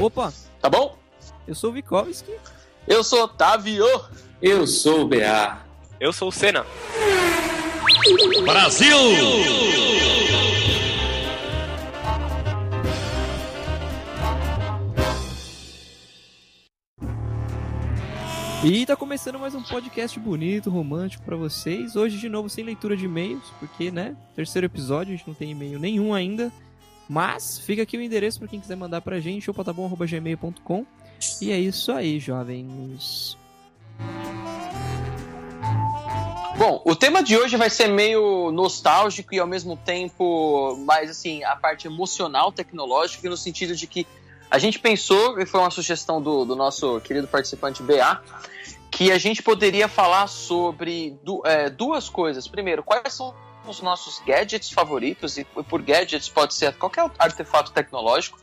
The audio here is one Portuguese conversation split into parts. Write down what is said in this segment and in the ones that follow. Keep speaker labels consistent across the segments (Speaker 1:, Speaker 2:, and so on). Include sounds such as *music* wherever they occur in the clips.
Speaker 1: Opa,
Speaker 2: Tá bom?
Speaker 1: eu sou o Vikovski.
Speaker 2: Eu sou Otávio.
Speaker 3: Eu sou o BA.
Speaker 4: Eu sou o Senna.
Speaker 5: Brasil!
Speaker 1: E tá começando mais um podcast bonito, romântico pra vocês. Hoje, de novo, sem leitura de e-mails, porque, né, terceiro episódio, a gente não tem e-mail nenhum ainda. Mas fica aqui o endereço pra quem quiser mandar pra gente, opatabom.gmail.com. E é isso aí, jovens.
Speaker 2: Bom, o tema de hoje vai ser meio nostálgico e ao mesmo tempo mais assim, a parte emocional, tecnológica, no sentido de que a gente pensou, e foi uma sugestão do, do nosso querido participante BA, que a gente poderia falar sobre du- é, duas coisas. Primeiro, quais são os nossos gadgets favoritos, e por gadgets pode ser qualquer artefato tecnológico,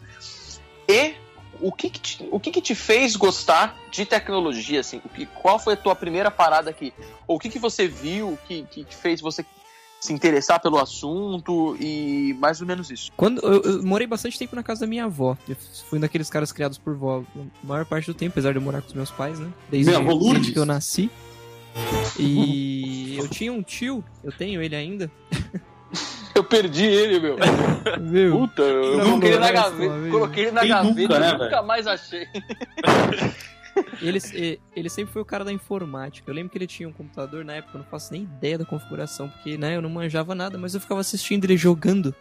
Speaker 2: e o que, que te, o que, que te fez gostar de tecnologia, assim? O que, qual foi a tua primeira parada aqui? Ou o que, que você viu que, que fez você se interessar pelo assunto e mais ou menos isso?
Speaker 1: Quando eu, eu morei bastante tempo na casa da minha avó. Eu fui um daqueles caras criados por vó a maior parte do tempo, apesar de eu morar com os meus pais, né? Desde,
Speaker 3: Meu
Speaker 1: desde que eu nasci. E *laughs* eu tinha um tio, eu tenho ele ainda. *laughs*
Speaker 2: Eu perdi ele, meu.
Speaker 1: Meu,
Speaker 2: Puta, eu
Speaker 1: Não,
Speaker 2: coloquei ele na gaveta.
Speaker 1: não,
Speaker 2: Coloquei ele na
Speaker 3: Quem
Speaker 2: gaveta
Speaker 3: nunca, né,
Speaker 2: e nunca mais achei. *laughs*
Speaker 1: ele, ele sempre foi o cara da informática. Eu lembro que ele tinha um computador na época, eu não faço nem ideia da configuração, porque né, eu não manjava nada, mas eu ficava assistindo ele jogando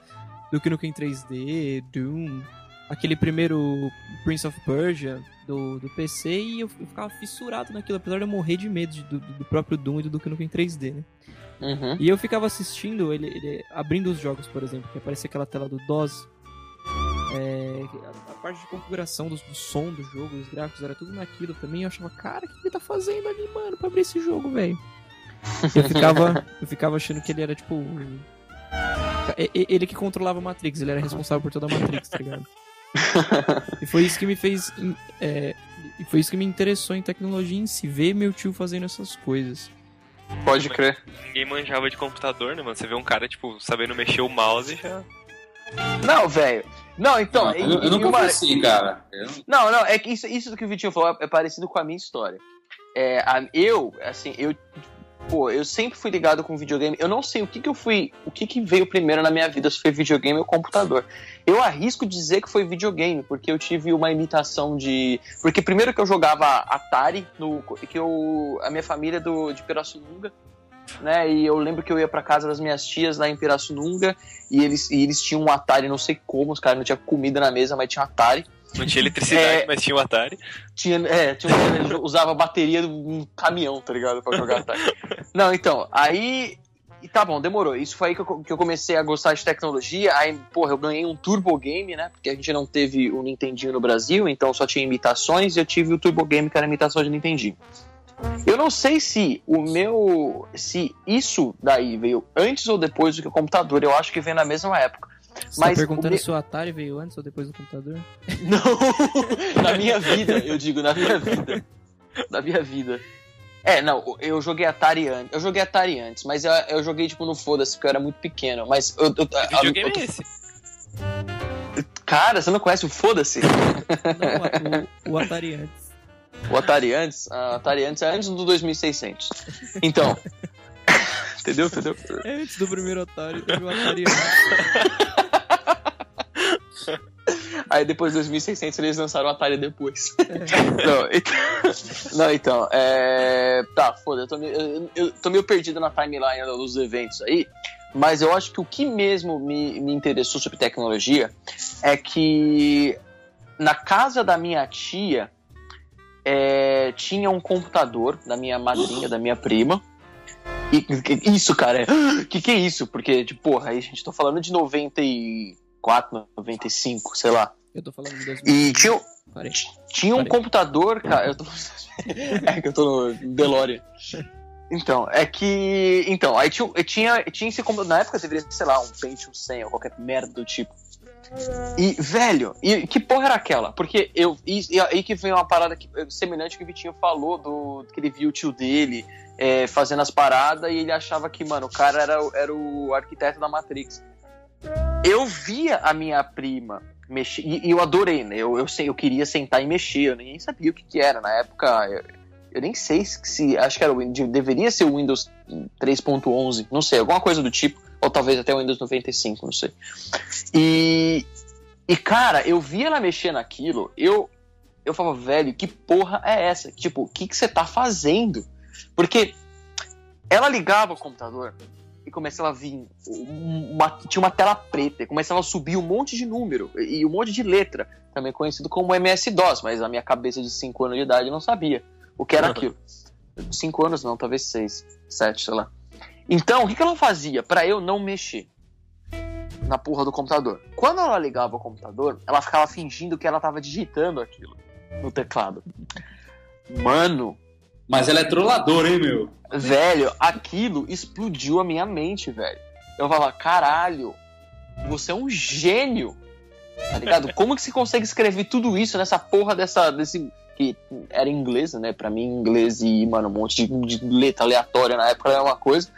Speaker 1: Duke Nukem 3D, Doom, aquele primeiro Prince of Persia do, do PC, e eu, eu ficava fissurado naquilo, apesar de eu morrer de medo de- do, do próprio Doom e do Duke Nukem 3D, né?
Speaker 2: Uhum.
Speaker 1: E eu ficava assistindo ele, ele abrindo os jogos, por exemplo, que aparecia aquela tela do DOS. É, a, a parte de configuração do, do som do jogo, os gráficos, era tudo naquilo também. Eu achava, cara, o que ele tá fazendo ali, mano, pra abrir esse jogo, velho? Eu ficava, *laughs* eu ficava achando que ele era tipo. Ele que controlava a Matrix, ele era responsável por toda a Matrix, tá ligado? E foi isso que me fez. é, e foi isso que me interessou em tecnologia em si, ver meu tio fazendo essas coisas.
Speaker 2: Pode crer.
Speaker 4: Ninguém manjava de computador, né, mano? Você vê um cara, tipo, sabendo mexer o mouse e já.
Speaker 2: Não, velho. Não, então.
Speaker 3: eu,
Speaker 2: e-
Speaker 3: eu
Speaker 2: e
Speaker 3: nunca
Speaker 2: uma-
Speaker 3: assim, cara. Eu não-
Speaker 2: Não, não, é que isso, isso do que o Vitinho falou é parecido com a minha história. É, a- eu, assim, eu. Pô, eu sempre fui ligado com videogame. Eu não sei o que que eu fui. O que que veio primeiro na minha vida, se foi videogame ou computador. Eu arrisco dizer que foi videogame, porque eu tive uma imitação de. Porque primeiro que eu jogava Atari, no, que eu. A minha família é do, de Pirassununga. Né, e eu lembro que eu ia pra casa das minhas tias lá em Pirassununga e eles, e eles tinham um Atari, não sei como, os caras não tinha comida na mesa, mas tinha Atari.
Speaker 4: Não tinha eletricidade,
Speaker 2: É.
Speaker 4: mas tinha o Atari.
Speaker 2: Tinha, é, tinha usava a bateria de um caminhão, tá ligado? Pra jogar Atari. Não, então, aí. E tá bom, demorou. Isso foi aí que eu, que eu comecei a gostar de tecnologia. Aí, porra, eu ganhei um Turbo Game, né? Porque a gente não teve o Nintendinho no Brasil, então só tinha imitações. E eu tive o Turbo Game, que era imitação de Nintendinho. Eu não sei se o meu. Se isso daí veio antes ou depois do que o computador. Eu acho que veio na mesma época.
Speaker 1: Você
Speaker 2: Mas
Speaker 1: tá perguntando
Speaker 2: me-
Speaker 1: se o Atari veio antes ou depois do computador? *laughs*
Speaker 2: Não, na minha vida, eu digo, na minha vida. Na minha vida. É, não, eu joguei Atari antes. Eu joguei Atari antes, mas eu, eu joguei, tipo, no foda-se, porque eu era muito pequeno. Mas eu. eu,
Speaker 4: Que
Speaker 2: eu-
Speaker 4: videogame
Speaker 2: eu-
Speaker 4: é esse?
Speaker 2: Cara, você não conhece o foda-se?
Speaker 1: Não, o, o Atari antes.
Speaker 2: O Atari antes? Ah, Atari antes é antes do 2600. Então. *laughs* entendeu? Entendeu?
Speaker 1: É antes do primeiro Atari, teve o Atari antes. *laughs* *laughs*
Speaker 2: Aí depois de 2600 eles lançaram o Atari depois. *laughs* não, então, *laughs* não, então, é... Tá, foda, eu tô, meio, eu, eu tô meio perdido na timeline dos eventos aí, mas eu acho que o que mesmo me, me interessou sobre tecnologia é que na casa da minha tia é, tinha um computador da minha madrinha, da minha prima. E isso, cara, é, *gasps* que que é isso? Porque, tipo, porra, aí a gente tá falando de 94, 95, sei lá.
Speaker 1: Eu tô falando de 2000.
Speaker 2: E tinha,
Speaker 1: Parei.
Speaker 2: tinha um
Speaker 1: Parei.
Speaker 2: computador, cara. Eu tô... *laughs* é que eu tô no DeLorean. Então, é que. Então, aí tinha, tinha, tinha esse computador. Na época deveria ser, sei lá, um Pentium 100 ou qualquer merda do tipo. E, velho, e que porra era aquela? Porque eu. E, e aí que vem uma parada que, semelhante que o Vitinho falou, do que ele viu o tio dele é, fazendo as paradas e ele achava que, mano, o cara era, era o arquiteto da Matrix. Eu via a minha prima mexer. E, e eu adorei, né? Eu, eu, sei, eu queria sentar e mexer, eu nem sabia o que, que era. Na época, eu, eu nem sei se, se. Acho que era o. Deveria ser o Windows 3.11, não sei, alguma coisa do tipo. Ou talvez até o Windows 95, não sei. E. E, cara, eu vi ela mexer naquilo, eu. Eu falava, velho, que porra é essa? Tipo, o que, que você tá fazendo? Porque ela ligava o computador e começava a vir. Uma, tinha uma tela preta, e começava a subir um monte de número e um monte de letra, também conhecido como MS-DOS, mas a minha cabeça de 5 anos de idade não sabia o que era
Speaker 4: Uhum.
Speaker 2: aquilo. 5 anos não, talvez 6, 7, sei lá. Então, o que, que ela fazia para eu não mexer na porra do computador? Quando ela ligava o computador, ela ficava fingindo que ela tava digitando aquilo no teclado. Mano,
Speaker 3: Mas ela é trolladora, hein, meu?
Speaker 2: Velho, aquilo explodiu a minha mente, velho. Eu falava, caralho, você é um gênio. Tá ligado? *laughs* Como que você consegue escrever tudo isso nessa porra dessa. desse. que era em inglês, né? Pra mim, inglês e, mano, um monte de, de letra aleatória na época era uma coisa.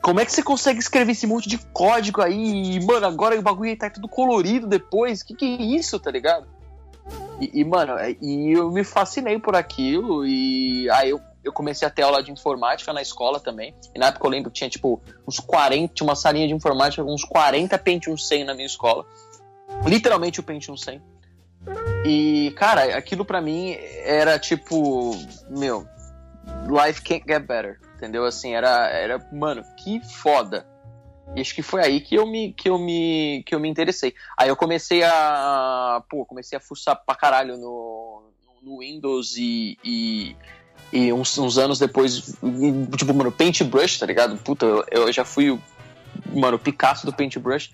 Speaker 2: Como é que você consegue escrever esse monte de código aí? E, mano, agora o bagulho tá tudo colorido depois. Que que é isso, tá ligado? E, e, mano, é- e eu me fascinei por aquilo. E aí eu, eu comecei a ter aula de informática na escola também. E na época eu lembro que tinha tipo uns 40, tinha uma salinha de informática com uns 40 Pentium 100 na minha escola. Literalmente o Pentium 100. E, cara, aquilo pra mim era tipo, meu, life can't get better. Entendeu? Assim, era, era mano, que foda. E acho que foi aí que eu me, que eu me, que eu me interessei. Aí eu comecei a, pô, comecei a fuçar pra caralho no, no Windows e, e, e uns, uns anos depois, tipo, mano, Paintbrush, tá ligado? Puta, eu, eu já fui o, mano, o Picasso do Paintbrush.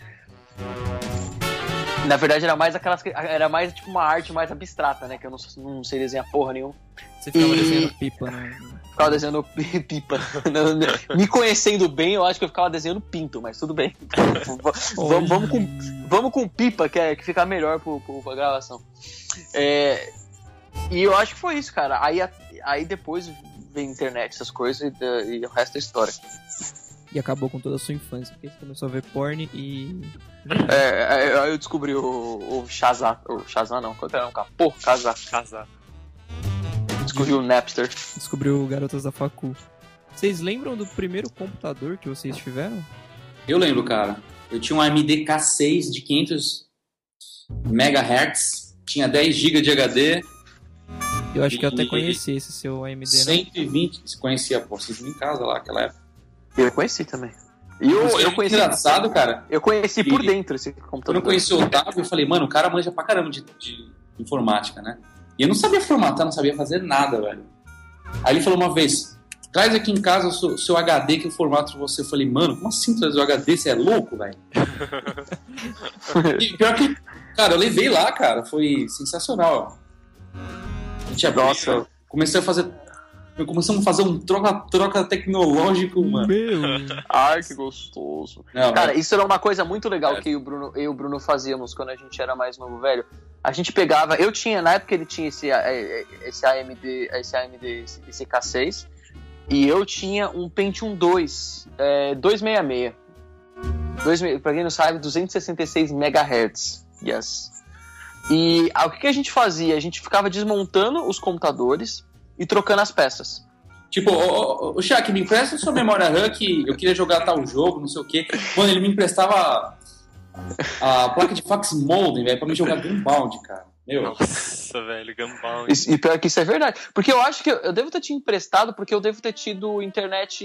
Speaker 2: Na verdade era mais aquelas, que- era mais tipo uma arte mais abstrata, né? Que eu não, não sei desenhar porra nenhuma.
Speaker 1: Você ficava
Speaker 2: E-
Speaker 1: desenhando pipa, né?
Speaker 2: Ficava desenhando *laughs* pipa. Me conhecendo bem, eu acho que eu ficava desenhando pinto, mas tudo bem. *laughs* vamos, vamos com, vamos com pipa, que, é, que fica melhor pro, pro, pra gravação. É, e eu acho que foi isso, cara. Aí, a- aí depois veio internet, essas coisas, e, e o resto é história.
Speaker 1: E acabou com toda a sua infância, porque você começou a ver porn e.
Speaker 2: É, é, aí eu descobri o, o Shazam. O Shazam não, quanto era um cara? Pô, Shazam.
Speaker 4: Casar.
Speaker 2: Descobri o Napster.
Speaker 1: Descobriu Garotas da Facu. Vocês lembram do primeiro computador que vocês tiveram?
Speaker 3: Eu lembro, cara. Eu tinha um AMD K6 de 500 MHz, tinha 10 GB de HD,
Speaker 1: Eu acho que eu até conheci esse seu AMD, né?
Speaker 3: 120. Você conhecia, pô, vocês iam em casa lá naquela época.
Speaker 2: Eu conheci também. E eu, eu
Speaker 3: que
Speaker 2: conheci.
Speaker 3: engraçado, cara.
Speaker 2: Eu conheci por
Speaker 3: E-
Speaker 2: dentro esse
Speaker 3: Quando
Speaker 2: computador.
Speaker 3: eu conheci o Otávio, eu falei, mano, o cara manja pra caramba de, de informática, né? E eu não sabia formatar, não sabia fazer nada, velho. Aí ele falou uma vez, traz aqui em casa o seu, seu HD que eu formato pra você. Eu falei, mano, como assim trazer o HD? Você é louco, velho? *laughs* Pior que, cara, eu levei lá, cara, foi sensacional. A gente
Speaker 2: Nossa.
Speaker 3: comecei a fazer. Começamos a fazer um troca-troca tecnológico, mano.
Speaker 1: Meu!
Speaker 2: Ai, que gostoso.
Speaker 3: Não,
Speaker 2: Cara, isso era uma coisa muito legal
Speaker 3: É.
Speaker 2: que eu e o Bruno, eu e o Bruno fazíamos quando a gente era mais novo, velho. A gente pegava, eu tinha, na época ele tinha esse, eh, esse AMD, esse AMD, esse- esse K6, e eu tinha um Pentium 2, é, 266. 2, pra quem não sabe, 266 MHz. Yes. E ah, o que, que a gente fazia? A gente ficava desmontando os computadores e trocando as peças.
Speaker 3: Tipo, ô, Shaq, me empresta sua memória RAM que eu queria jogar tal jogo, não sei o quê. Mano, ele me emprestava a placa de fax modem, velho, pra me jogar Gunbound, cara. Meu,
Speaker 4: Nossa, velho, Gunbound.
Speaker 2: E, e pior que isso é verdade. Porque eu acho que eu, eu devo ter te emprestado, porque eu devo ter tido internet.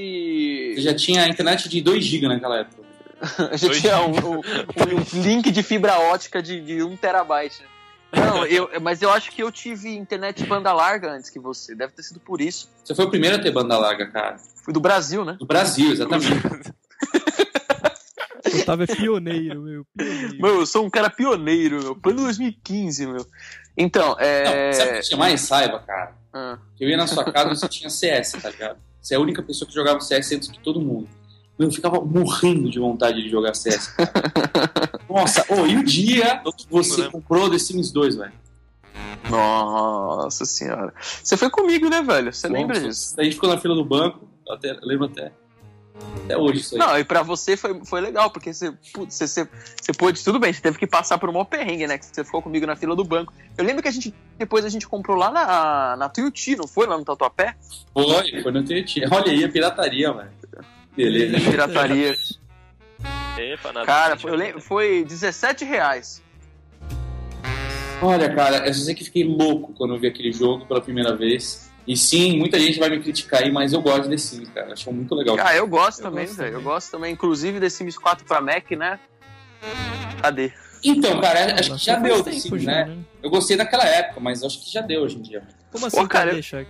Speaker 3: eu já tinha internet de 2 GB naquela época. *laughs*
Speaker 2: Eu já
Speaker 4: Dois
Speaker 2: tinha um, um- um link de fibra ótica de, de 1 terabyte. né? Não, eu, mas eu acho que eu tive internet banda larga antes que você. Deve ter sido por isso.
Speaker 3: Você foi o primeiro a ter banda larga, cara.
Speaker 2: Fui do Brasil, né?
Speaker 3: Do Brasil, exatamente.
Speaker 1: O Otávio é pioneiro, meu. Pioneiro.
Speaker 2: Meu, eu sou um cara pioneiro, meu. Plano 2015, meu. Então, é.
Speaker 3: Não, sabe o que tinha mais raiva, cara?
Speaker 2: Ah,
Speaker 3: Eu ia na sua casa e você tinha CS, tá ligado? Você é a única pessoa que jogava CS antes que todo mundo. Eu ficava morrendo de vontade de jogar CS. *laughs* Nossa, ô, e o dia que você
Speaker 4: né?
Speaker 3: comprou The Sims 2, velho?
Speaker 2: Nossa senhora. Você foi comigo, né, velho? Você lembra
Speaker 3: Nossa,
Speaker 2: disso?
Speaker 3: A gente ficou na fila do banco, eu até, lembro até. Até hoje isso aí.
Speaker 2: Não, e pra você foi, foi legal, porque você, você, você, você pôde, tudo bem, você teve que passar por um maior perrengue, né? Que você ficou comigo na fila do banco. Eu lembro que a gente, depois a gente comprou lá na, na Tuiuti, não foi? Lá no Tatuapé?
Speaker 3: Foi, foi no Tietchan. Olha aí a pirataria, velho. Beleza.
Speaker 2: Pirataria.
Speaker 4: Epa, nada.
Speaker 2: Cara, foi, eu lembro, foi 17 reais.
Speaker 3: Olha, cara, eu só sei que fiquei louco quando eu vi aquele jogo pela primeira vez. E sim, muita gente vai me criticar aí, mas eu gosto de Sims, cara. Acho muito legal.
Speaker 2: Ah, eu gosto
Speaker 1: Eu
Speaker 2: também,
Speaker 1: gosto
Speaker 2: velho. Eu gosto também, inclusive, desse Sims 4 pra Mac, né? Cadê?
Speaker 3: Então, cara, acho que já deu,
Speaker 1: tempo
Speaker 3: Sims,
Speaker 1: já,
Speaker 3: né? Eu gostei daquela época, mas acho que já deu hoje em dia.
Speaker 1: Como assim,
Speaker 2: Pô, cara,
Speaker 1: cadê, Shaq?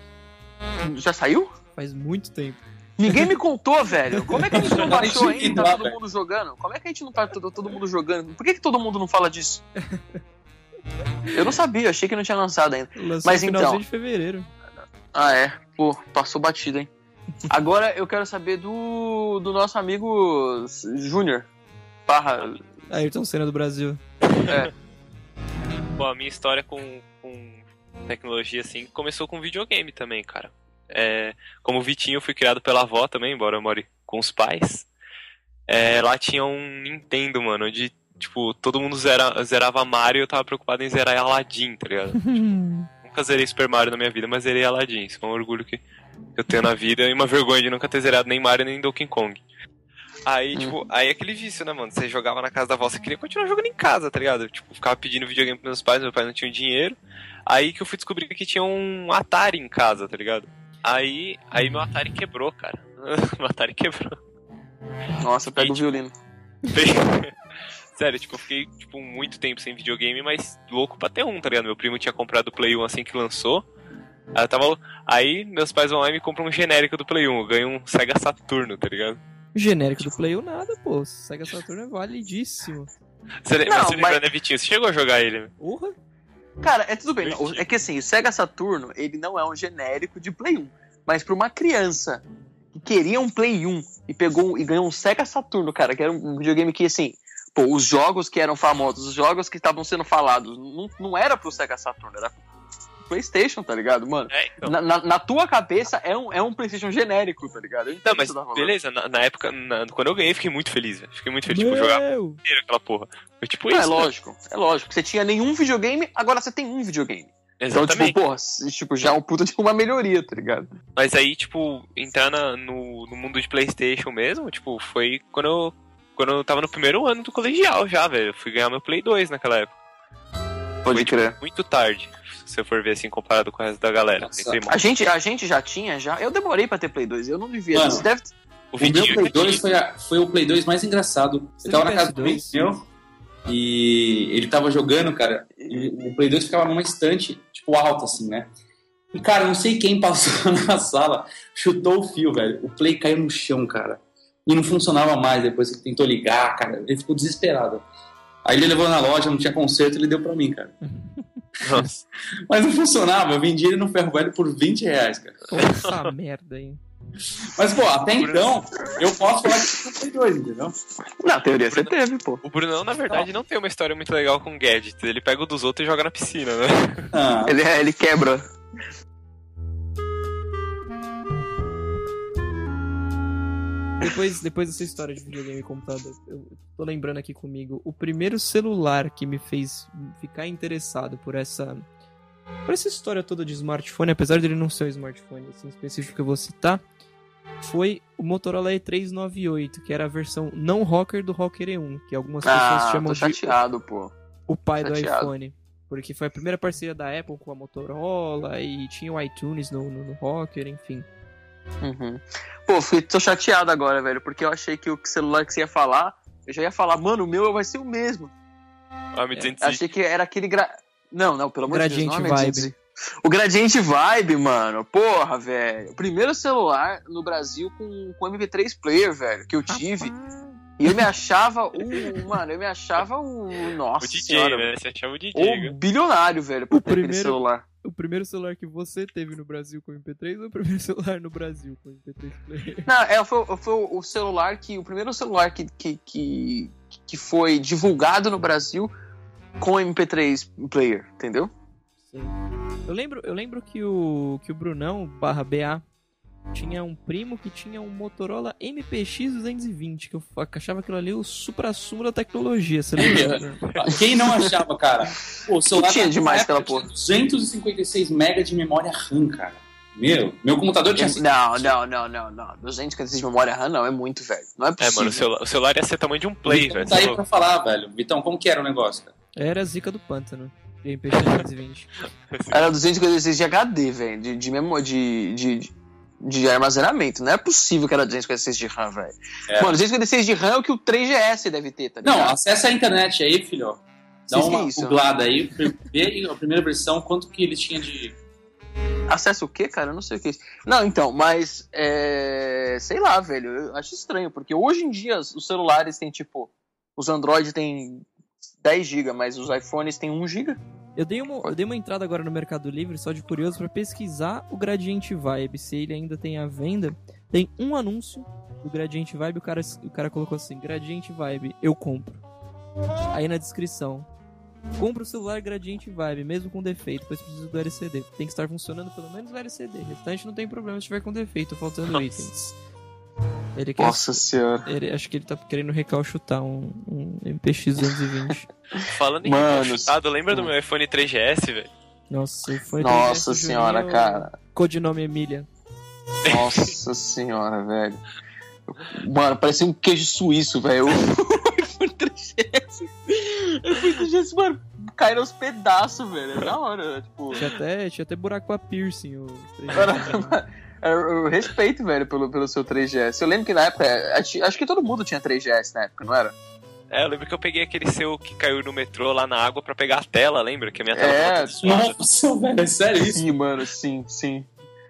Speaker 2: Já saiu?
Speaker 1: Faz muito tempo.
Speaker 2: Ninguém me contou, velho. Como é que a gente não baixou ainda? Tá todo mundo jogando? Como é que a gente não tá todo, todo mundo jogando? Por que, que todo mundo não fala disso? Eu não sabia, achei que não tinha lançado ainda.
Speaker 1: Lançou
Speaker 2: Mas
Speaker 1: no
Speaker 2: então.
Speaker 1: de fevereiro.
Speaker 2: Ah, é. Pô, passou batido, hein? Agora eu quero saber do, do nosso amigo Júnior. Barra.
Speaker 1: Ayrton Senna do Brasil.
Speaker 4: Bom, a minha história com, com tecnologia, assim, começou com videogame também, cara. É, como o Vitinho, eu fui criado pela avó também, embora eu more com os pais. É, lá tinha um Nintendo, mano, onde, tipo, todo mundo zera, zerava Mario e eu tava preocupado em zerar Aladdin, tá ligado? *laughs* Nunca zerei Super Mario na minha vida, mas zerei Aladdin. Isso é um orgulho que eu tenho na vida e uma vergonha de nunca ter zerado nem Mario nem Donkey Kong. Aí,
Speaker 2: Hum.
Speaker 4: tipo, aí é aquele vício, né, mano? Você jogava na casa da avó, você queria continuar jogando em casa, tá ligado? Tipo, ficava pedindo videogame pros meus pais, meu pai não tinha dinheiro. Aí que eu fui descobrir que tinha um Atari em casa, tá ligado? Aí, aí meu Atari quebrou, cara. *laughs* meu Atari quebrou.
Speaker 2: Nossa, pega o violino. *laughs*
Speaker 4: Sério, tipo, eu fiquei, tipo, muito tempo sem videogame, mas louco pra ter um, tá ligado? Meu primo tinha comprado o Play 1 assim que lançou. Aí, eu tava... aí meus pais vão lá e me compram um genérico do Play 1. Eu ganho um Sega Saturno, tá ligado?
Speaker 1: Genérico do Play 1 nada, pô. Sega Saturn é validíssimo.
Speaker 4: Você,
Speaker 2: Não,
Speaker 4: mas você lembra,
Speaker 2: mas-
Speaker 4: né, Vitinho? Você chegou a jogar ele?
Speaker 1: Porra.
Speaker 2: Cara, é tudo bem. É que assim, o Sega Saturno, ele não é um genérico de Play 1. Mas pra uma criança que queria um Play 1 e pegou um- e ganhou um Sega Saturno, cara, que era um videogame que, assim, pô, os jogos que eram famosos, os jogos que estavam sendo falados, não, não era pro Sega Saturno, era pro PlayStation, tá ligado, mano?
Speaker 4: É, então.
Speaker 2: Na, na- na tua cabeça é um, é um PlayStation genérico, tá ligado? Eu entendo
Speaker 4: Não,
Speaker 2: o que
Speaker 4: mas
Speaker 2: tá
Speaker 4: beleza, na, na época, na- quando eu ganhei, fiquei muito feliz, velho. Fiquei muito feliz, tipo, jogar
Speaker 1: Meu.
Speaker 4: inteiro aquela porra. Foi tipo
Speaker 2: Não,
Speaker 4: isso.
Speaker 2: é
Speaker 4: né?
Speaker 2: lógico, é lógico. Você tinha nenhum videogame, agora você tem um videogame. Então,
Speaker 4: Exatamente.
Speaker 2: tipo, porra, tipo, já é um puta de uma melhoria, tá ligado?
Speaker 4: Mas aí, tipo, entrar na- no, no mundo de Playstation mesmo, tipo, foi quando eu, quando eu tava no primeiro ano do colegial já, velho. Eu fui ganhar meu Play 2 naquela época.
Speaker 2: Pode
Speaker 4: Foi, tipo,
Speaker 2: crer.
Speaker 4: muito tarde, se você for ver assim, comparado com o resto da galera.
Speaker 2: A gente, a gente já tinha, já. Eu demorei pra ter Play 2, eu não devia.
Speaker 3: Mano,
Speaker 2: deve.
Speaker 4: O
Speaker 3: O meu Play
Speaker 4: já
Speaker 3: 2
Speaker 4: tinha.
Speaker 3: foi, a- foi o Play 2 mais engraçado.
Speaker 1: Você
Speaker 3: Eu tava na casa do
Speaker 1: PS2?
Speaker 3: meu e ele tava jogando, cara, e o Play 2 ficava numa estante, tipo, alta, assim, né? E, cara, não sei quem passou *laughs* na sala, chutou o fio, velho. O Play caiu no chão, cara. E não funcionava mais depois que tentou ligar, cara. Ele ficou desesperado. Aí ele levou na loja, não tinha conserto, ele deu pra mim, cara. *laughs*
Speaker 4: Nossa.
Speaker 3: Mas não funcionava, eu vendi ele no ferro velho por 20 reais, cara.
Speaker 1: Essa *laughs* merda, hein.
Speaker 3: Mas, pô, até então, eu posso falar que eu Play 2, entendeu?
Speaker 2: Na teoria você teve, pô.
Speaker 4: O Brunão, na verdade, não tem uma história muito legal com gadgets. Ele pega o dos outros e joga na piscina, né?
Speaker 3: Ah,
Speaker 2: Ele, ele quebra.
Speaker 1: Depois, depois dessa história de videogame e computador, eu tô lembrando aqui comigo, o primeiro celular que me fez ficar interessado por essa por essa história toda de smartphone, apesar dele não ser um smartphone assim, específico que eu vou citar, foi o Motorola E398, que era a versão não rocker do Rocker E1, que algumas pessoas
Speaker 2: Ah,
Speaker 1: chamam
Speaker 2: tô
Speaker 1: de
Speaker 2: chateado, pô.
Speaker 1: o pai do
Speaker 2: chateado.
Speaker 1: iPhone. Porque foi a primeira parceria da Apple com a Motorola e tinha o iTunes no, no, no Rocker, enfim.
Speaker 2: Uhum. Pô, fui, tô chateado agora, velho, porque eu achei que o celular que você ia falar, eu já ia falar, mano, o meu vai ser o mesmo.
Speaker 4: A
Speaker 2: Eu
Speaker 4: 1200
Speaker 2: achei que era aquele gra... Não, não, pelo amor de Deus,
Speaker 1: Gradiente
Speaker 2: é
Speaker 1: Vibe.
Speaker 2: 200. O Gradiente Vibe, mano. Porra, velho. O primeiro celular no Brasil com, com MP3 player, velho, que eu tive. E eu me achava o. Mano, eu me achava o. Nossa
Speaker 4: O DJ,
Speaker 2: senhora.
Speaker 4: né? Você achava o DJ.
Speaker 2: O
Speaker 4: né?
Speaker 2: bilionário, velho, pra
Speaker 1: O
Speaker 2: ter aquele
Speaker 1: primeiro-
Speaker 2: celular.
Speaker 1: O primeiro celular que você teve no Brasil com MP3 ou o primeiro *laughs* celular no Brasil com MP3 player?
Speaker 2: Não, é, foi, foi o celular que. O primeiro celular que, que, que, que foi divulgado no Brasil com MP3 player, entendeu?
Speaker 1: Sim. Eu lembro, eu lembro que o que o Brunão barra BA tinha um primo que tinha um Motorola MPX 220, que eu achava aquilo ali o supra-sumo da tecnologia, você lembra? *laughs*
Speaker 3: Quem não achava, cara? Pô, o celular
Speaker 2: tinha demais aquela porra.
Speaker 3: tinha 256 MB de memória RAM, cara. Meu, meu computador tinha...
Speaker 2: Não, não, não, não, não. 256 de memória RAM não, é muito, velho. Não é
Speaker 4: É,
Speaker 2: possível.
Speaker 4: mano, o celular, o celular ia ser tamanho de um play,
Speaker 3: Vitão
Speaker 4: velho.
Speaker 3: tá aí
Speaker 4: falou-
Speaker 3: pra falar, velho. Vitão, como que era o negócio, cara?
Speaker 1: Era a zica do pântano. de MPX 220. *laughs*
Speaker 2: Era 256 de HD, velho. De, de, memo- de, de, de armazenamento. Não é possível que era 256 de RAM, velho.
Speaker 3: É.
Speaker 2: Mano, 256 de RAM é o que o 3GS deve ter, tá ligado?
Speaker 3: Não, acessa a internet aí, filho. Dá
Speaker 2: Sim,
Speaker 3: uma
Speaker 2: sim, isso.
Speaker 3: googlada aí, vê a primeira versão, quanto que ele tinha de...
Speaker 2: Acesso o quê, cara? Eu não sei o que é isso. Não, então, mas. É... Sei lá, velho. Eu acho estranho, porque hoje em dia os celulares têm, tipo. Os Android têm 10 GB, mas os iPhones têm 1 GB.
Speaker 1: Eu dei, uma, eu dei uma entrada agora no Mercado Livre, só de curioso, pra pesquisar o Gradiente Vibe, se ele ainda tem à venda. Tem um anúncio do Gradiente Vibe, o cara, o cara colocou assim, Gradiente Vibe, eu compro. Aí na descrição, compra o celular Gradiente Vibe, mesmo com defeito, pois precisa do LCD. Tem que estar funcionando pelo menos o LCD, o restante não tem problema se tiver com defeito, faltando
Speaker 4: Nossa.
Speaker 1: itens. Ele quer,
Speaker 2: Nossa senhora.
Speaker 1: ele, acho que ele tá querendo recalchutar um, um MPX 220. *laughs*
Speaker 4: Falando em
Speaker 2: Mano,
Speaker 4: chutado, lembra do meu iPhone 3GS, velho?
Speaker 1: Nossa, foi
Speaker 2: Nossa senhora, cara.
Speaker 1: Codinome Emília.
Speaker 2: Nossa *laughs* senhora, velho. Mano, parecia um queijo suíço, velho. *laughs* O iPhone 3GS. O iPhone 3GS, mano, caiu aos pedaços, velho. É da hora, tipo.
Speaker 1: Tinha até, tinha até buraco pra piercing. O 3G.
Speaker 2: Mano, *laughs* Eu, respeito, velho, pelo, pelo seu 3GS. Eu lembro que na época, acho que todo mundo tinha 3GS na época, não era?
Speaker 4: É, eu lembro que eu peguei aquele seu que caiu no metrô lá na água pra pegar a tela, lembra? Que a minha tela
Speaker 2: É.
Speaker 3: Nossa, velho, é sério isso?
Speaker 2: Sim, mano, sim, sim.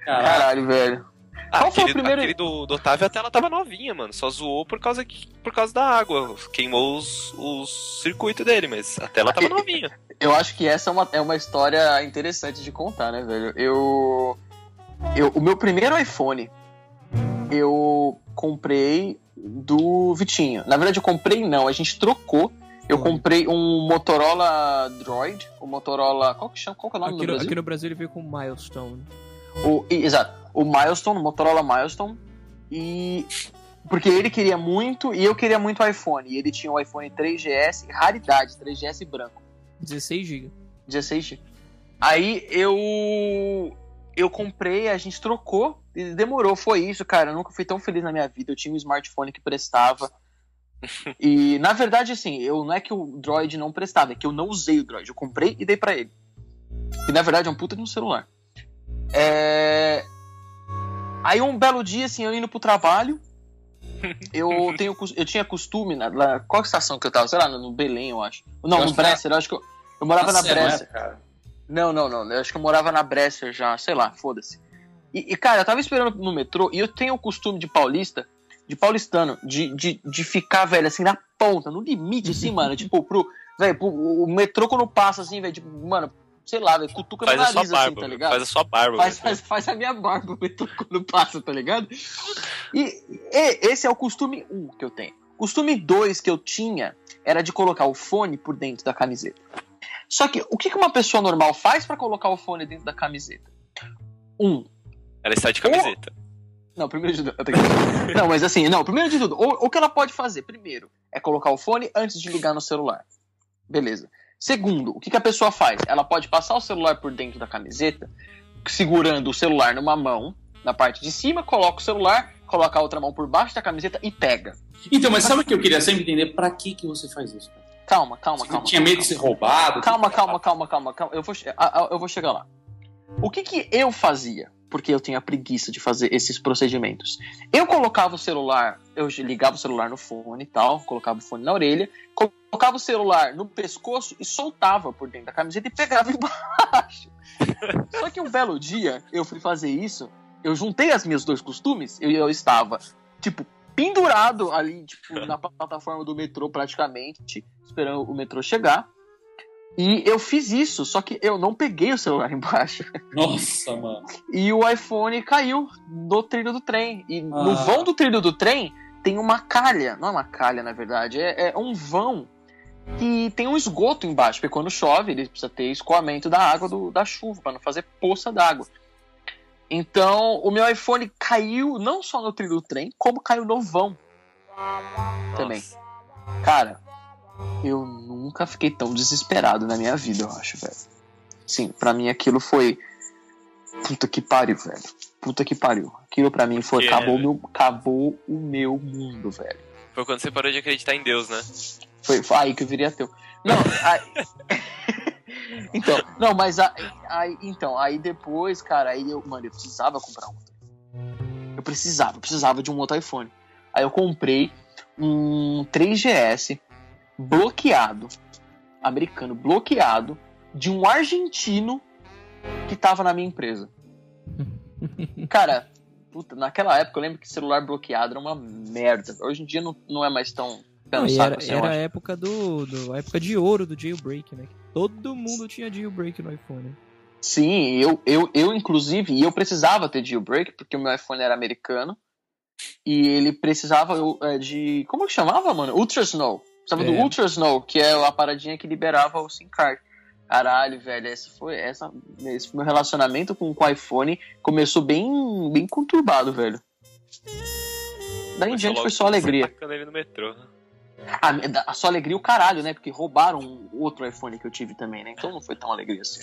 Speaker 3: Caralho.
Speaker 2: Caralho, velho.
Speaker 4: Ah,
Speaker 2: Qual foi o primeiro-
Speaker 4: aquele do, do Otávio, a tela tava novinha, mano. Só zoou por causa, que, por causa da água. Queimou os, os circuitos dele, mas a tela tava novinha.
Speaker 2: Eu acho que essa é uma, é uma história interessante de contar, né, velho? Eu. eu o meu primeiro iPhone, eu comprei do Vitinho. Na verdade, eu comprei não, a gente trocou. Eu comprei um Motorola Droid, o Motorola. Qual que chama? Qual que é o nome
Speaker 1: Aqui
Speaker 2: do Brasil?
Speaker 1: aqui no Brasil ele veio com Milestone.
Speaker 2: O, exato. O Milestone, o Motorola Milestone. E. Porque ele queria muito e eu queria muito o iPhone. E ele tinha o iPhone 3GS, raridade, 3GS branco.
Speaker 1: 16 GB.
Speaker 2: 16 GB. Aí eu. Eu comprei, a gente trocou e demorou. Foi isso, cara. Eu nunca fui tão feliz na minha vida. Eu tinha um smartphone que prestava. *laughs* E na verdade, assim, eu não é que o Droid não prestava, é que eu não usei o Droid. Eu comprei e dei pra ele. E na verdade é um puta de um celular. É... Aí um belo dia, assim, eu indo pro trabalho, *laughs* eu, tenho, eu tinha costume, na, lá, qual estação que eu tava? Sei lá, no, Belém, eu acho. Não,
Speaker 3: Eu
Speaker 2: no Bresser, eu acho que eu, eu morava na
Speaker 3: Nossa, não é,
Speaker 2: Bresser.
Speaker 3: cara?
Speaker 2: Não, não, não, eu acho que eu morava na Bresser já, sei lá, foda-se. E, e, cara, eu tava esperando no metrô e eu tenho o costume de paulista, de paulistano, de, de, de ficar, velho, assim, na ponta, no limite, assim, mano, *laughs* tipo, pro, velho, o metrô quando passa, assim, velho, tipo, mano, sei lá, velho, cutuca
Speaker 4: Faz
Speaker 2: no
Speaker 4: a sua
Speaker 2: nariz, assim,
Speaker 4: barba.
Speaker 2: tá ligado?
Speaker 4: faz a sua barba.
Speaker 2: Faz, faz, faz a minha barba quando passa, tá ligado? E, e esse é o costume 1 um que eu tenho. Costume 2 que eu tinha era de colocar o fone por dentro da camiseta. Só que o que uma pessoa normal faz pra colocar o fone dentro da camiseta? Um,
Speaker 4: Ela está de camiseta.
Speaker 2: não, primeiro de tudo. Não, mas assim, não, primeiro de tudo, o, o que ela pode fazer, primeiro, é colocar o fone antes de ligar no celular. Beleza. Segundo, o que, que a pessoa faz? Ela pode passar o celular por dentro da camiseta, segurando o celular numa mão, na parte de cima, coloca o celular, coloca a outra mão por baixo da camiseta e pega.
Speaker 3: Então, mas sabe o que eu queria sempre entender? Pra que, que você faz isso? Cara?
Speaker 2: Calma, calma,
Speaker 3: Você
Speaker 2: calma.
Speaker 3: tinha
Speaker 2: calma,
Speaker 3: medo de ser roubado?
Speaker 2: Calma, calma, calma, calma, calma. Eu vou, eu vou chegar lá. O que que eu fazia? Porque eu tinha preguiça de fazer esses procedimentos. Eu colocava o celular, eu ligava o celular no fone e tal, colocava o fone na orelha, colocava o celular no pescoço e soltava por dentro da camiseta e pegava *laughs* embaixo. Só que um belo dia eu fui fazer isso, eu juntei as meus dois costumes, eu, eu estava, tipo, pendurado ali, tipo, na *laughs* plataforma do metrô praticamente, esperando o metrô chegar. E eu fiz isso, só que eu não peguei o celular *laughs* embaixo.
Speaker 3: Nossa, mano.
Speaker 2: E o iPhone caiu no trilho do trem. E no
Speaker 3: Ah.
Speaker 2: vão do trilho do trem tem uma calha. Não é uma calha, na verdade. É, é um vão que tem um esgoto embaixo. Porque quando chove, ele precisa ter escoamento da água do- da chuva, para não fazer poça d'água. Então, o meu iPhone caiu não só no trilho do trem, como caiu no vão. Também. Cara, eu nunca fiquei tão desesperado na minha vida, eu acho, velho. Sim, pra mim aquilo foi. Puta que pariu, velho. Puta que pariu. Aquilo pra mim foi. Acabou,
Speaker 4: é,
Speaker 2: meu, acabou o meu mundo, velho.
Speaker 4: Foi quando você parou de acreditar em Deus, né?
Speaker 2: Foi, foi aí que eu viria teu. Não, aí... *laughs* então, não, mas a- aí, então, aí depois, cara, aí eu, mano, eu precisava comprar um. Eu precisava, eu precisava de um outro iPhone. Aí eu comprei um 3GS bloqueado, americano bloqueado, de um argentino que tava na minha empresa. *laughs* Cara, puta, naquela época eu lembro que celular bloqueado era uma merda. Hoje em dia não, não é mais tão.
Speaker 1: Não, e era,
Speaker 2: assim,
Speaker 1: era a época do, do. a época de ouro do jailbreak, né? Todo mundo tinha jailbreak no iPhone.
Speaker 2: Sim, eu, eu, eu inclusive, e eu precisava ter jailbreak, porque o meu iPhone era americano. E ele precisava é, de. Como que chamava, mano? Ultra Snow. Precisava do
Speaker 1: É.
Speaker 2: Ultra Snow, que é a paradinha que liberava o SIM card. Caralho, velho, esse foi, essa, esse meu relacionamento com, com o iPhone começou bem, bem conturbado, velho. Daí em diante foi só alegria.
Speaker 4: ele no metrô.
Speaker 2: Ah, a só alegria o caralho, né? Porque roubaram outro iPhone que eu tive também, né? Então não foi tão alegria assim.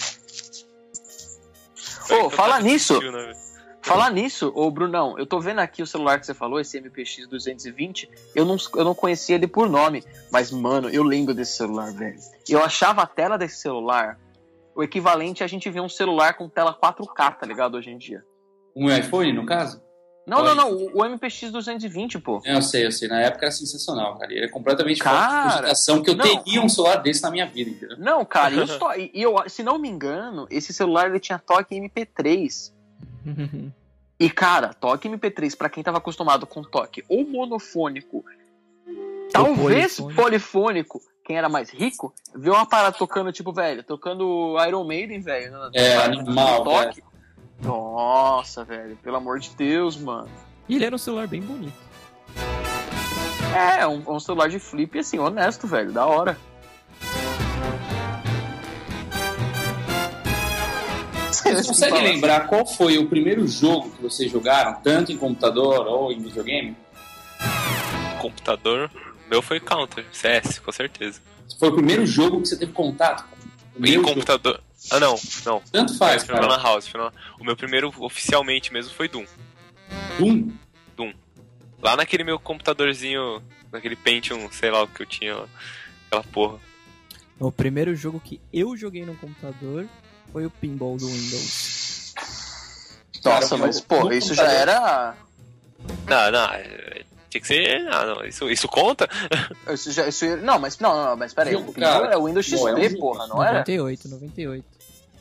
Speaker 2: Ô,
Speaker 4: eu
Speaker 2: fala nisso.
Speaker 4: né?
Speaker 2: Falar nisso, ô Brunão, eu tô vendo aqui o celular que você falou, esse MPX 220, eu não, eu não conhecia ele por nome, mas, mano, eu lembro desse celular, velho. Eu achava a tela desse celular o equivalente a gente ver um celular com tela 4K, tá ligado, hoje em dia.
Speaker 3: Um iPhone, no caso?
Speaker 2: Não,
Speaker 3: Olha.
Speaker 2: não, não, o, MPX 220, pô.
Speaker 3: Eu sei, eu sei. Na época era sensacional, cara. Ele é completamente
Speaker 2: Cara,
Speaker 3: fora de cogitação que eu
Speaker 2: não.
Speaker 3: teria um celular desse na minha vida, entendeu?
Speaker 2: Não, cara, eu *laughs* só, e eu, se não me engano, esse celular ele tinha toque MP3. E, cara, toque MP3, pra quem tava acostumado com toque ou monofônico, talvez
Speaker 1: polifônico.
Speaker 2: polifônico. quem era mais rico, vê uma parada tocando, tipo, velho, tocando Iron Maiden, velho.
Speaker 3: É,
Speaker 2: no-
Speaker 3: animal,
Speaker 2: no toque. Nossa, velho, pelo amor de Deus, mano.
Speaker 1: E ele era um celular bem bonito.
Speaker 2: É, um, um celular de flip, assim, honesto, velho, da hora.
Speaker 3: Você consegue lembrar qual foi o primeiro jogo que vocês jogaram, tanto em computador ou em videogame?
Speaker 4: Computador. Meu foi Counter, CS, com certeza.
Speaker 3: Foi o primeiro jogo que você teve contato? O
Speaker 4: Em
Speaker 3: primeiro jogo.
Speaker 4: Ah, não, não.
Speaker 3: Tanto faz,
Speaker 4: na
Speaker 3: cara.
Speaker 4: Lan House. Foi na... O meu primeiro oficialmente mesmo foi Doom.
Speaker 3: Doom?
Speaker 4: Lá naquele meu computadorzinho, naquele Pentium, sei lá o que eu tinha lá. Aquela porra.
Speaker 1: O primeiro jogo que eu joguei no computador foi o Pinball do Windows.
Speaker 2: Nossa,
Speaker 3: Cara,
Speaker 2: mas,
Speaker 3: no
Speaker 2: isso já era.
Speaker 4: Não, não. é- Tinha que ser. Ah, não. Isso, isso conta?
Speaker 2: Isso já, isso, não, mas não, não, mas peraí. O Pinball
Speaker 3: cara.
Speaker 2: é o Windows
Speaker 3: é um
Speaker 2: XP, porra, não era?
Speaker 1: 98, 98.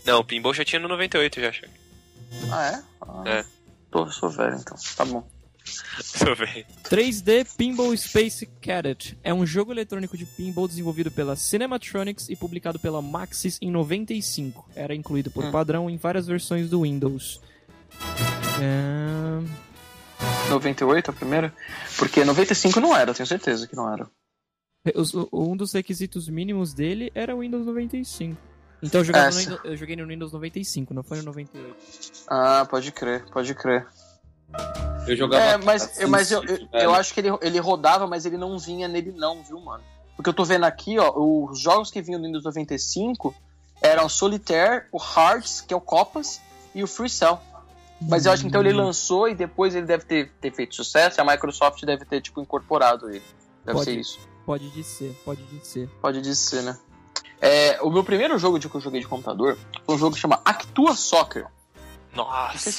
Speaker 4: Não, o Pinball já tinha no 98, já achei.
Speaker 2: Ah, é? Ah,
Speaker 4: É.
Speaker 2: Tô, sou velho, então. Tá bom.
Speaker 4: Deixa eu ver.
Speaker 1: 3D Pinball Space Cadet é um jogo eletrônico de pinball desenvolvido pela Cinematronics e publicado pela Maxis em 95. Era incluído por
Speaker 2: Hum.
Speaker 1: padrão em várias versões do Windows. É...
Speaker 2: 98 a primeira? Porque 95 não era, eu tenho certeza que não era.
Speaker 1: um dos requisitos mínimos dele era o Windows 95. Então eu, jogava no eu joguei no Windows 95, não foi no 98.
Speaker 2: Ah, pode crer, pode crer.
Speaker 3: Eu jogava.
Speaker 2: É, mas,
Speaker 3: assim,
Speaker 2: mas eu, eu, eu acho que ele, ele rodava, mas ele não vinha nele não, viu, mano? Porque eu tô vendo aqui, ó, os jogos que vinham no Windows 95 eram o Solitaire, o Hearts, que é o Copas, e o Free Cell. Mas eu acho que então ele lançou e depois ele deve ter, ter feito sucesso e a Microsoft deve ter, tipo, incorporado ele. Deve
Speaker 1: Pode.
Speaker 2: ser isso.
Speaker 1: Pode dizer, pode dizer.
Speaker 2: Pode dizer, né? É, o meu primeiro jogo de que eu joguei de computador foi um jogo que chama Actua Soccer. Se
Speaker 4: Nossa.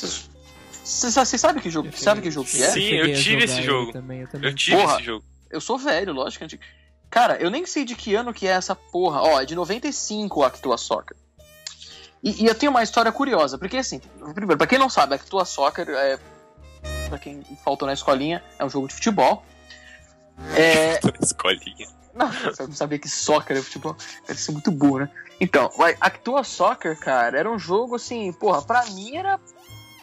Speaker 2: Você sabe que jogo,
Speaker 1: Eu
Speaker 2: sabe que jogo que é?
Speaker 4: Sim, eu
Speaker 1: a
Speaker 4: tive esse jogo.
Speaker 1: Também, eu também
Speaker 4: Eu tive
Speaker 2: Porra.
Speaker 4: esse jogo.
Speaker 2: Eu sou velho, lógico que é antigo. Cara, eu nem sei de que ano que é essa porra. Ó, é de 95 o Actua Soccer. E, e eu tenho uma história curiosa, porque assim, primeiro, pra quem não sabe, Actua Soccer é. Pra quem faltou na escolinha, é um jogo de futebol. É. *laughs*
Speaker 4: Escolinha.
Speaker 2: Não, você não sabia que soccer é futebol. Deve ser muito burro, né? Então, Actua Soccer, cara, era um jogo assim, porra, pra mim era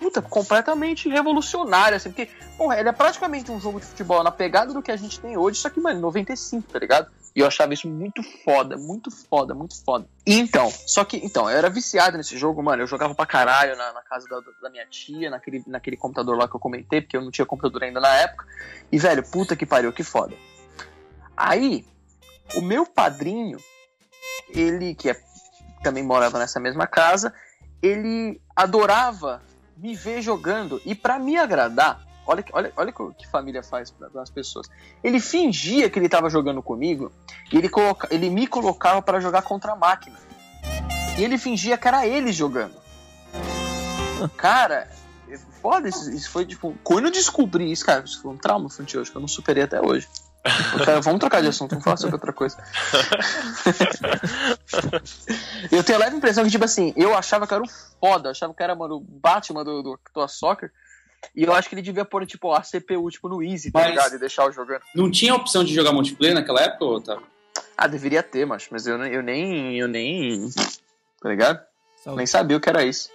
Speaker 2: puta, completamente revolucionário, assim, porque, porra, ele é praticamente um jogo de futebol na pegada do que a gente tem hoje, só que, mano, 95, tá ligado? E eu achava isso muito foda, muito foda, muito foda. Então, só que, então, eu era viciado nesse jogo, mano. Eu jogava pra caralho na, na casa da, da, minha tia, naquele, naquele computador lá que eu comentei, porque eu não tinha computador ainda na época. E, velho, puta que pariu, que foda. Aí, o meu padrinho, ele, que é, também morava nessa mesma casa, ele adorava me ver jogando. E para me agradar, olha, olha, olha que família faz para as pessoas. Ele fingia que ele estava jogando comigo e ele, coloca, ele me colocava para jogar contra a máquina. E ele fingia que era ele jogando. Cara, foda, isso, isso foi tipo. Quando eu descobri isso, cara, isso foi um trauma infantil, que eu não superei até hoje. Cara, vamos trocar de assunto, vamos falar sobre outra coisa. *laughs* eu tenho a leve impressão que, tipo assim, eu achava que era o foda, achava que era, mano, o Batman do, do, do Soccer. E eu acho que ele devia pôr, tipo, a CPU, tipo, no Easy, tá Mas ligado? E deixar o jogando.
Speaker 3: Não tinha opção de jogar multiplayer naquela época, ou tá?
Speaker 2: Ah, deveria ter, mas, mas eu, eu nem. Eu nem. Tá ligado? Saúde. Nem sabia o que era isso.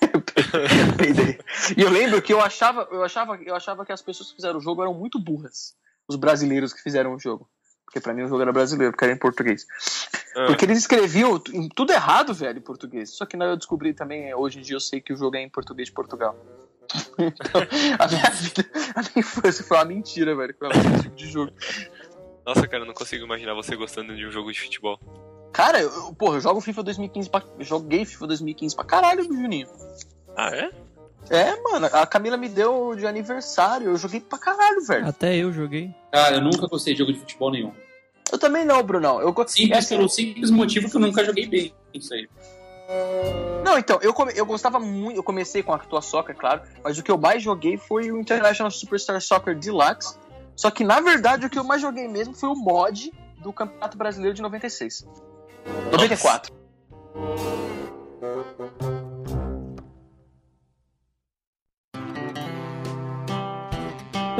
Speaker 2: *laughs* e eu lembro que eu achava, eu achava, eu achava que as pessoas que fizeram o jogo eram muito burras os brasileiros que fizeram o jogo. Porque pra mim o jogo era brasileiro, porque era em português. Ah. Porque eles escreviam tudo errado, velho, em português. Só que eu descobri também, hoje em dia eu sei que o jogo é em português de Portugal. *laughs* então, a minha vida, a minha infância foi uma mentira, velho, com esse tipo de jogo.
Speaker 4: Nossa, cara, eu não consigo imaginar você gostando de um jogo de futebol.
Speaker 2: Cara, eu, porra, eu jogo FIFA 2015 pra, joguei FIFA 2015 pra caralho, Juninho.
Speaker 4: Ah, é?
Speaker 2: É, mano, a Camila me deu de aniversário, eu joguei pra caralho, velho.
Speaker 1: Até eu joguei.
Speaker 3: Cara, eu nunca gostei de jogo de futebol nenhum.
Speaker 2: Eu também não, Brunão. Eu...
Speaker 3: Simples é, pelo simples motivo que eu nunca joguei bem isso aí.
Speaker 2: Não, então, eu, come, eu gostava muito, eu comecei com a Actua Soccer, claro, mas o que eu mais joguei foi o International Superstar Soccer Deluxe. Só que, na verdade, o que eu mais joguei mesmo foi o mod do Campeonato Brasileiro de 96. 94.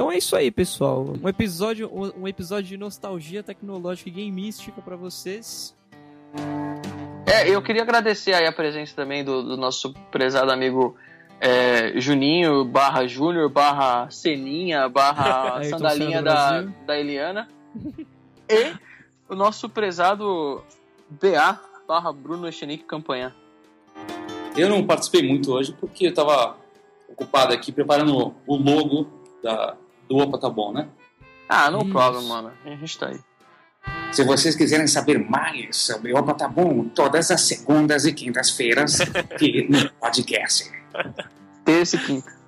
Speaker 1: Então é isso aí, pessoal. Um episódio, um episódio de nostalgia tecnológica e gameística para vocês.
Speaker 2: É, eu queria agradecer aí a presença também do, do nosso prezado amigo é, Juninho, barra Júnior, barra Seninha, barra *laughs* Sandalinha da, da Eliana. e o nosso prezado BA, barra Bruno Echenique Campanha.
Speaker 3: Eu não participei muito hoje porque eu estava ocupado aqui preparando o logo da, do Opa Tá Bom, né?
Speaker 2: Ah, não problem, mano. A gente tá aí.
Speaker 3: Se vocês quiserem saber mais sobre Opa Tá Bom, todas as segundas e quintas-feiras *laughs* aqui no podcast.
Speaker 2: Terça e quinta.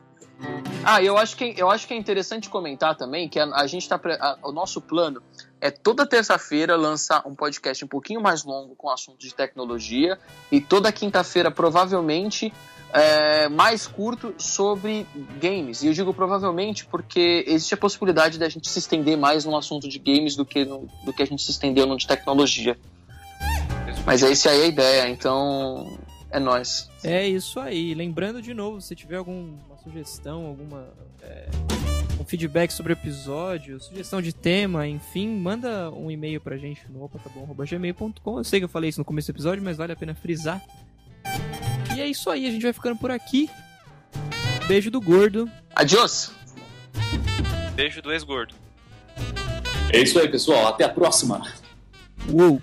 Speaker 2: Ah, eu acho que eu acho que é interessante comentar também que a, a gente tá a, o nosso plano é toda terça-feira lançar um podcast um pouquinho mais longo com assuntos de tecnologia e toda quinta-feira provavelmente é, mais curto sobre games. E eu digo provavelmente porque existe a possibilidade da gente se estender mais no assunto de games do que, no, do que a gente se estendeu no de tecnologia. Mas essa aí é a ideia, então é nós.
Speaker 1: É isso aí. Lembrando de novo, se tiver alguma sugestão, alguma é, um feedback sobre o episódio, sugestão de tema, enfim, manda um e-mail pra gente no opa.gmail.com. Eu sei que eu falei isso no começo do episódio, mas vale a pena frisar. E é isso aí, a gente vai ficando por aqui. Beijo do gordo.
Speaker 2: Adiós.
Speaker 4: Beijo do ex-gordo.
Speaker 3: É isso aí, pessoal. Até a próxima.
Speaker 1: Uou.